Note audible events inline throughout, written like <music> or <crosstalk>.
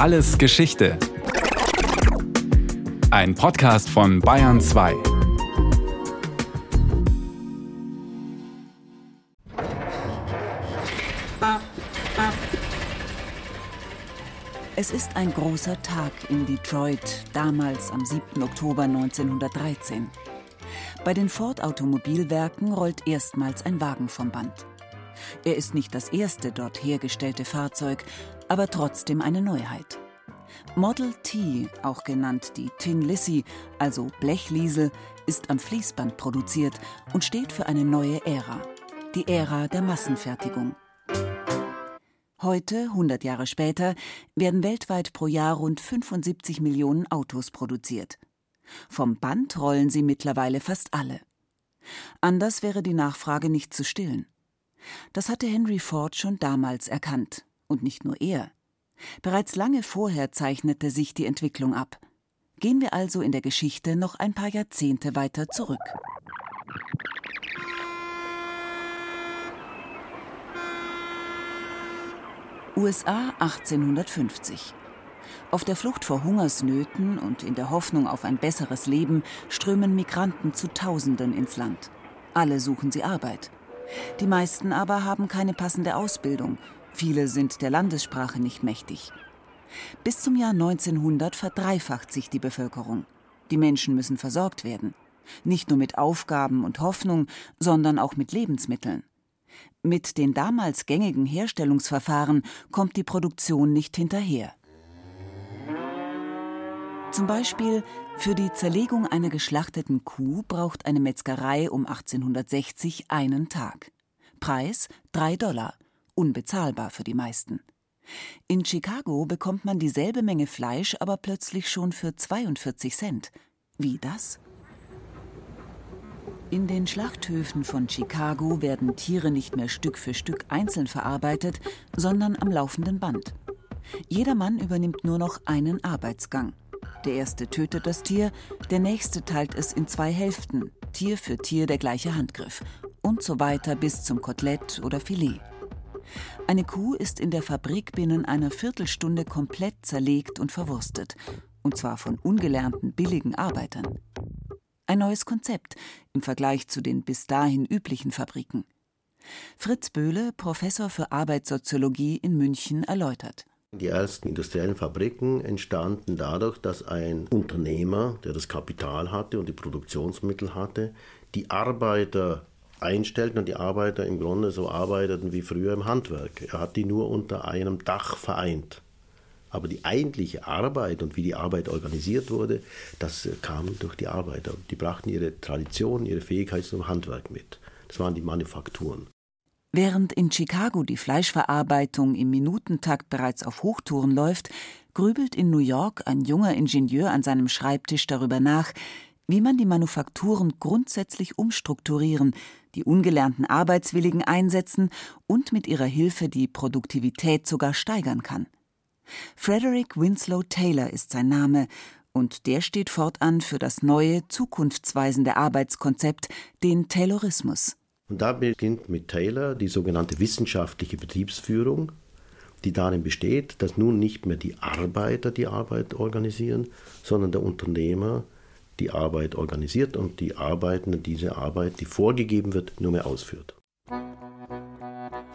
Alles Geschichte. Ein Podcast von Bayern 2. Es ist ein großer Tag in Detroit, damals am 7. Oktober 1913. Bei den Ford Automobilwerken rollt erstmals ein Wagen vom Band. Er ist nicht das erste dort hergestellte Fahrzeug, aber trotzdem eine Neuheit. Model T, auch genannt die Tin Lissy, also Blechliesel, ist am Fließband produziert und steht für eine neue Ära, die Ära der Massenfertigung. Heute, 100 Jahre später, werden weltweit pro Jahr rund 75 Millionen Autos produziert. Vom Band rollen sie mittlerweile fast alle. Anders wäre die Nachfrage nicht zu stillen. Das hatte Henry Ford schon damals erkannt. Und nicht nur er. Bereits lange vorher zeichnete sich die Entwicklung ab. Gehen wir also in der Geschichte noch ein paar Jahrzehnte weiter zurück. USA 1850. Auf der Flucht vor Hungersnöten und in der Hoffnung auf ein besseres Leben strömen Migranten zu Tausenden ins Land. Alle suchen sie Arbeit. Die meisten aber haben keine passende Ausbildung. Viele sind der Landessprache nicht mächtig. Bis zum Jahr 1900 verdreifacht sich die Bevölkerung. Die Menschen müssen versorgt werden. Nicht nur mit Aufgaben und Hoffnung, sondern auch mit Lebensmitteln. Mit den damals gängigen Herstellungsverfahren kommt die Produktion nicht hinterher. Zum Beispiel für die Zerlegung einer geschlachteten Kuh braucht eine Metzgerei um 1860 einen Tag. Preis 3 Dollar, unbezahlbar für die meisten. In Chicago bekommt man dieselbe Menge Fleisch aber plötzlich schon für 42 Cent. Wie das? In den Schlachthöfen von Chicago werden Tiere nicht mehr Stück für Stück einzeln verarbeitet, sondern am laufenden Band. Jeder Mann übernimmt nur noch einen Arbeitsgang. Der erste tötet das Tier, der nächste teilt es in zwei Hälften, Tier für Tier der gleiche Handgriff und so weiter bis zum Kotelett oder Filet. Eine Kuh ist in der Fabrik binnen einer Viertelstunde komplett zerlegt und verwurstet, und zwar von ungelernten billigen Arbeitern. Ein neues Konzept im Vergleich zu den bis dahin üblichen Fabriken. Fritz Böhle, Professor für Arbeitssoziologie in München, erläutert. Die ersten industriellen Fabriken entstanden dadurch, dass ein Unternehmer, der das Kapital hatte und die Produktionsmittel hatte, die Arbeiter einstellten und die Arbeiter im Grunde so arbeiteten wie früher im Handwerk. Er hat die nur unter einem Dach vereint. Aber die eigentliche Arbeit und wie die Arbeit organisiert wurde, das kam durch die Arbeiter. Die brachten ihre Tradition, ihre Fähigkeit zum Handwerk mit. Das waren die Manufakturen. Während in Chicago die Fleischverarbeitung im Minutentakt bereits auf Hochtouren läuft, grübelt in New York ein junger Ingenieur an seinem Schreibtisch darüber nach, wie man die Manufakturen grundsätzlich umstrukturieren, die ungelernten Arbeitswilligen einsetzen und mit ihrer Hilfe die Produktivität sogar steigern kann. Frederick Winslow Taylor ist sein Name, und der steht fortan für das neue, zukunftsweisende Arbeitskonzept, den Taylorismus. Und da beginnt mit Taylor die sogenannte wissenschaftliche Betriebsführung, die darin besteht, dass nun nicht mehr die Arbeiter die Arbeit organisieren, sondern der Unternehmer die Arbeit organisiert und die Arbeitende diese Arbeit, die vorgegeben wird, nur mehr ausführt.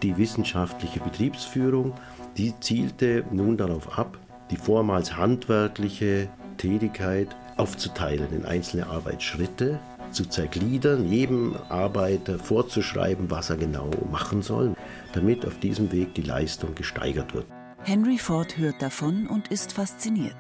Die wissenschaftliche Betriebsführung, die zielte nun darauf ab, die vormals handwerkliche Tätigkeit aufzuteilen in einzelne Arbeitsschritte zu zergliedern, jedem Arbeiter vorzuschreiben, was er genau machen soll, damit auf diesem Weg die Leistung gesteigert wird. Henry Ford hört davon und ist fasziniert.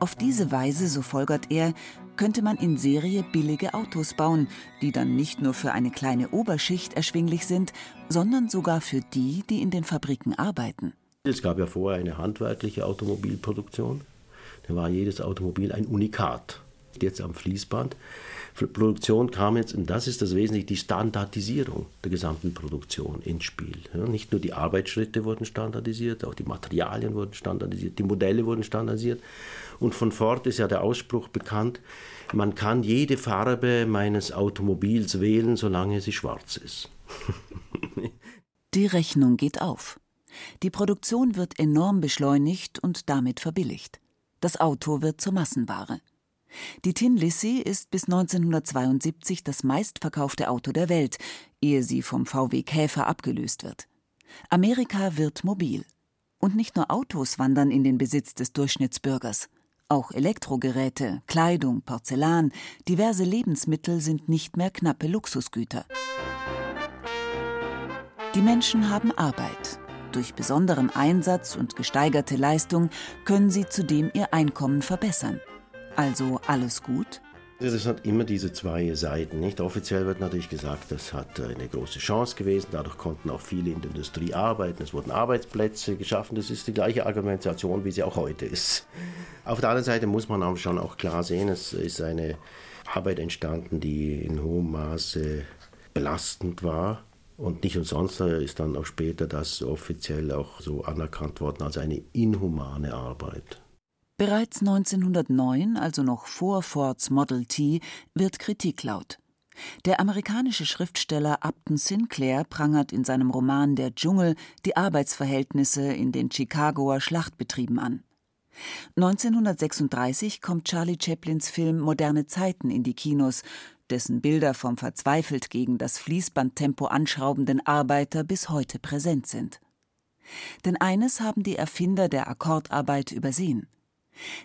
Auf diese Weise, so folgert er, könnte man in Serie billige Autos bauen, die dann nicht nur für eine kleine Oberschicht erschwinglich sind, sondern sogar für die, die in den Fabriken arbeiten. Es gab ja vorher eine handwerkliche Automobilproduktion. Da war jedes Automobil ein Unikat. Jetzt am Fließband Produktion kam jetzt, und das ist das Wesentliche, die Standardisierung der gesamten Produktion ins Spiel. Ja, nicht nur die Arbeitsschritte wurden standardisiert, auch die Materialien wurden standardisiert, die Modelle wurden standardisiert. Und von Ford ist ja der Ausspruch bekannt, man kann jede Farbe meines Automobils wählen, solange sie schwarz ist. die Rechnung geht auf. Die Produktion wird enorm beschleunigt und damit verbilligt. Das Auto wird zur Massenware. Die Tin Lissy ist bis 1972 das meistverkaufte Auto der Welt, ehe sie vom VW Käfer abgelöst wird. Amerika wird mobil. Und nicht nur Autos wandern in den Besitz des Durchschnittsbürgers. Auch Elektrogeräte, Kleidung, Porzellan, diverse Lebensmittel sind nicht mehr knappe Luxusgüter. Die Menschen haben Arbeit. Durch besonderen Einsatz und gesteigerte Leistung können sie zudem ihr Einkommen verbessern. Also alles gut? Es hat immer diese zwei Seiten. Nicht offiziell wird natürlich gesagt, das hat eine große Chance gewesen. Dadurch konnten auch viele in der Industrie arbeiten. Es wurden Arbeitsplätze geschaffen. Das ist die gleiche Argumentation, wie sie auch heute ist. Auf der anderen Seite muss man auch schon auch klar sehen, es ist eine Arbeit entstanden, die in hohem Maße belastend war. Und nicht umsonst ist dann auch später das offiziell auch so anerkannt worden als eine inhumane Arbeit. Bereits 1909, also noch vor Fords Model T, wird Kritik laut. Der amerikanische Schriftsteller Upton Sinclair prangert in seinem Roman Der Dschungel die Arbeitsverhältnisse in den Chicagoer Schlachtbetrieben an. 1936 kommt Charlie Chaplins Film Moderne Zeiten in die Kinos, dessen Bilder vom verzweifelt gegen das Fließbandtempo anschraubenden Arbeiter bis heute präsent sind. Denn eines haben die Erfinder der Akkordarbeit übersehen.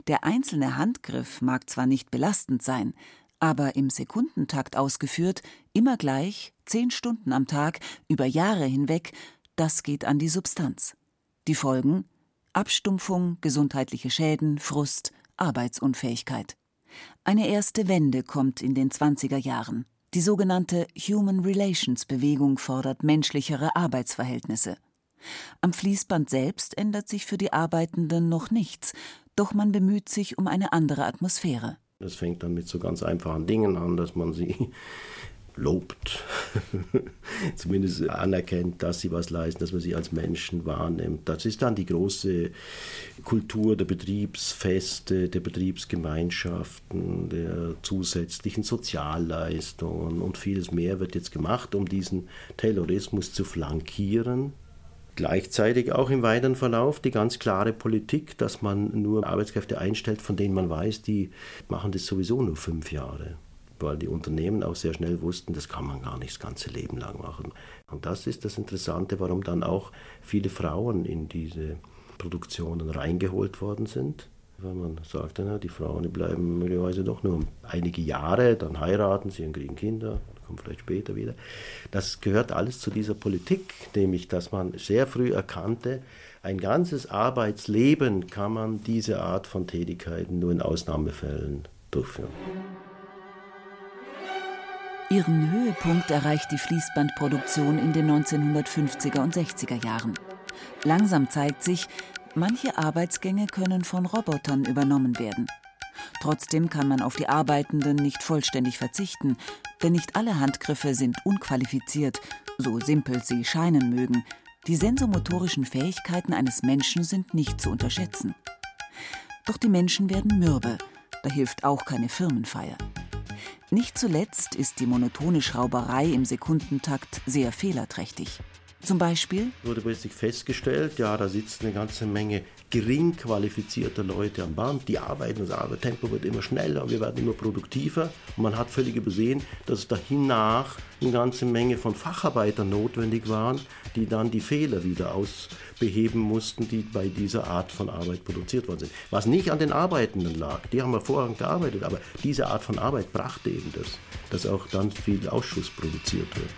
Der einzelne Handgriff mag zwar nicht belastend sein, aber im Sekundentakt ausgeführt, immer gleich, zehn Stunden am Tag, über Jahre hinweg, das geht an die Substanz. Die Folgen Abstumpfung, gesundheitliche Schäden, Frust, Arbeitsunfähigkeit. Eine erste Wende kommt in den 20er Jahren. Die sogenannte Human Relations Bewegung fordert menschlichere Arbeitsverhältnisse. Am Fließband selbst ändert sich für die Arbeitenden noch nichts, doch man bemüht sich um eine andere Atmosphäre. Das fängt dann mit so ganz einfachen Dingen an, dass man sie <laughs> lobt, <laughs> zumindest anerkennt, dass sie was leisten, dass man sie als Menschen wahrnimmt. Das ist dann die große Kultur der Betriebsfeste, der Betriebsgemeinschaften, der zusätzlichen Sozialleistungen und vieles mehr wird jetzt gemacht, um diesen Taylorismus zu flankieren Gleichzeitig auch im weiteren Verlauf die ganz klare Politik, dass man nur Arbeitskräfte einstellt, von denen man weiß, die machen das sowieso nur fünf Jahre. Weil die Unternehmen auch sehr schnell wussten, das kann man gar nicht das ganze Leben lang machen. Und das ist das Interessante, warum dann auch viele Frauen in diese Produktionen reingeholt worden sind. Weil man sagt, na, die Frauen die bleiben möglicherweise doch nur einige Jahre, dann heiraten sie und kriegen Kinder, kommt vielleicht später wieder. Das gehört alles zu dieser Politik, nämlich dass man sehr früh erkannte, ein ganzes Arbeitsleben kann man diese Art von Tätigkeiten nur in Ausnahmefällen durchführen. Ihren Höhepunkt erreicht die Fließbandproduktion in den 1950er und 60er Jahren. Langsam zeigt sich, manche Arbeitsgänge können von Robotern übernommen werden. Trotzdem kann man auf die Arbeitenden nicht vollständig verzichten, denn nicht alle Handgriffe sind unqualifiziert, so simpel sie scheinen mögen. Die sensomotorischen Fähigkeiten eines Menschen sind nicht zu unterschätzen. Doch die Menschen werden mürbe, da hilft auch keine Firmenfeier. Nicht zuletzt ist die monotone Schrauberei im Sekundentakt sehr fehlerträchtig. Zum Beispiel wurde plötzlich festgestellt, ja, da sitzt eine ganze Menge gering qualifizierter Leute am Band, die arbeiten, das Arbeitstempo wird immer schneller, wir werden immer produktiver und man hat völlig übersehen, dass es dahinnach eine ganze Menge von Facharbeitern notwendig waren, die dann die Fehler wieder ausbeheben mussten, die bei dieser Art von Arbeit produziert worden sind. Was nicht an den Arbeitenden lag, die haben hervorragend gearbeitet, aber diese Art von Arbeit brachte eben das, dass auch dann viel Ausschuss produziert wird.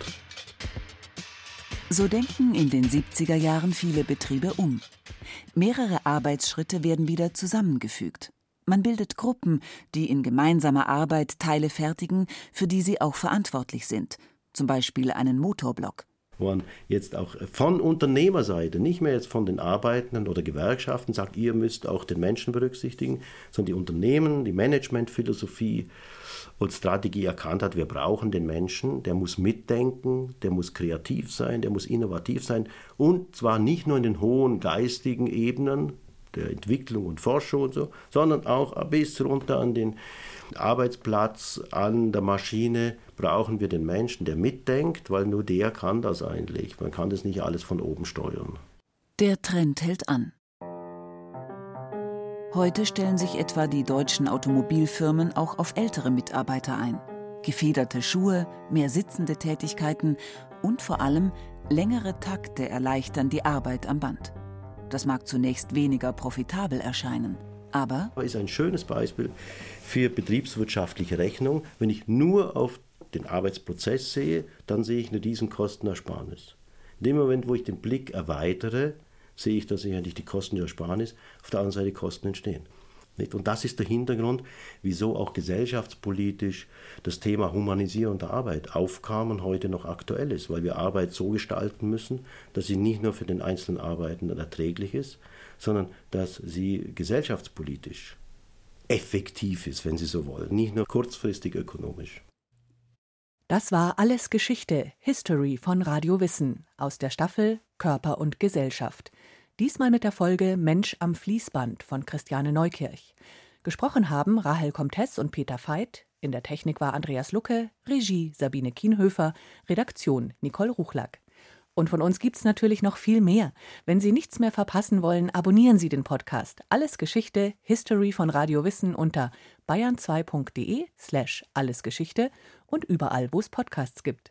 So denken in den 70er Jahren viele Betriebe um. Mehrere Arbeitsschritte werden wieder zusammengefügt. Man bildet Gruppen, die in gemeinsamer Arbeit Teile fertigen, für die sie auch verantwortlich sind, zum Beispiel einen Motorblock man jetzt auch von Unternehmerseite, nicht mehr jetzt von den Arbeitenden oder Gewerkschaften sagt, ihr müsst auch den Menschen berücksichtigen, sondern die Unternehmen, die Managementphilosophie und Strategie erkannt hat, wir brauchen den Menschen, der muss mitdenken, der muss kreativ sein, der muss innovativ sein und zwar nicht nur in den hohen geistigen Ebenen der Entwicklung und Forschung und so, sondern auch bis runter an den Arbeitsplatz, an der Maschine brauchen wir den Menschen, der mitdenkt, weil nur der kann das eigentlich. Man kann das nicht alles von oben steuern. Der Trend hält an. Heute stellen sich etwa die deutschen Automobilfirmen auch auf ältere Mitarbeiter ein. Gefederte Schuhe, mehr sitzende Tätigkeiten und vor allem längere Takte erleichtern die Arbeit am Band. Das mag zunächst weniger profitabel erscheinen, aber ist ein schönes Beispiel für betriebswirtschaftliche Rechnung. Wenn ich nur auf den Arbeitsprozess sehe, dann sehe ich eine Riesenkostenersparnis. In dem Moment, wo ich den Blick erweitere, sehe ich, dass ich eigentlich die Kostenersparnis, auf der anderen Seite Kosten entstehen. Und das ist der Hintergrund, wieso auch gesellschaftspolitisch das Thema Humanisierung der Arbeit aufkam und heute noch aktuell ist, weil wir Arbeit so gestalten müssen, dass sie nicht nur für den einzelnen Arbeitenden erträglich ist, sondern dass sie gesellschaftspolitisch effektiv ist, wenn Sie so wollen, nicht nur kurzfristig ökonomisch. Das war alles Geschichte, History von Radio Wissen aus der Staffel Körper und Gesellschaft. Diesmal mit der Folge Mensch am Fließband von Christiane Neukirch. Gesprochen haben Rahel Comtes und Peter Veit. In der Technik war Andreas Lucke, Regie Sabine Kienhöfer, Redaktion Nicole Ruchlack. Und von uns gibt's natürlich noch viel mehr. Wenn Sie nichts mehr verpassen wollen, abonnieren Sie den Podcast. Alles Geschichte, History von Radio Wissen unter bayern2.de slash allesgeschichte und überall, wo es Podcasts gibt.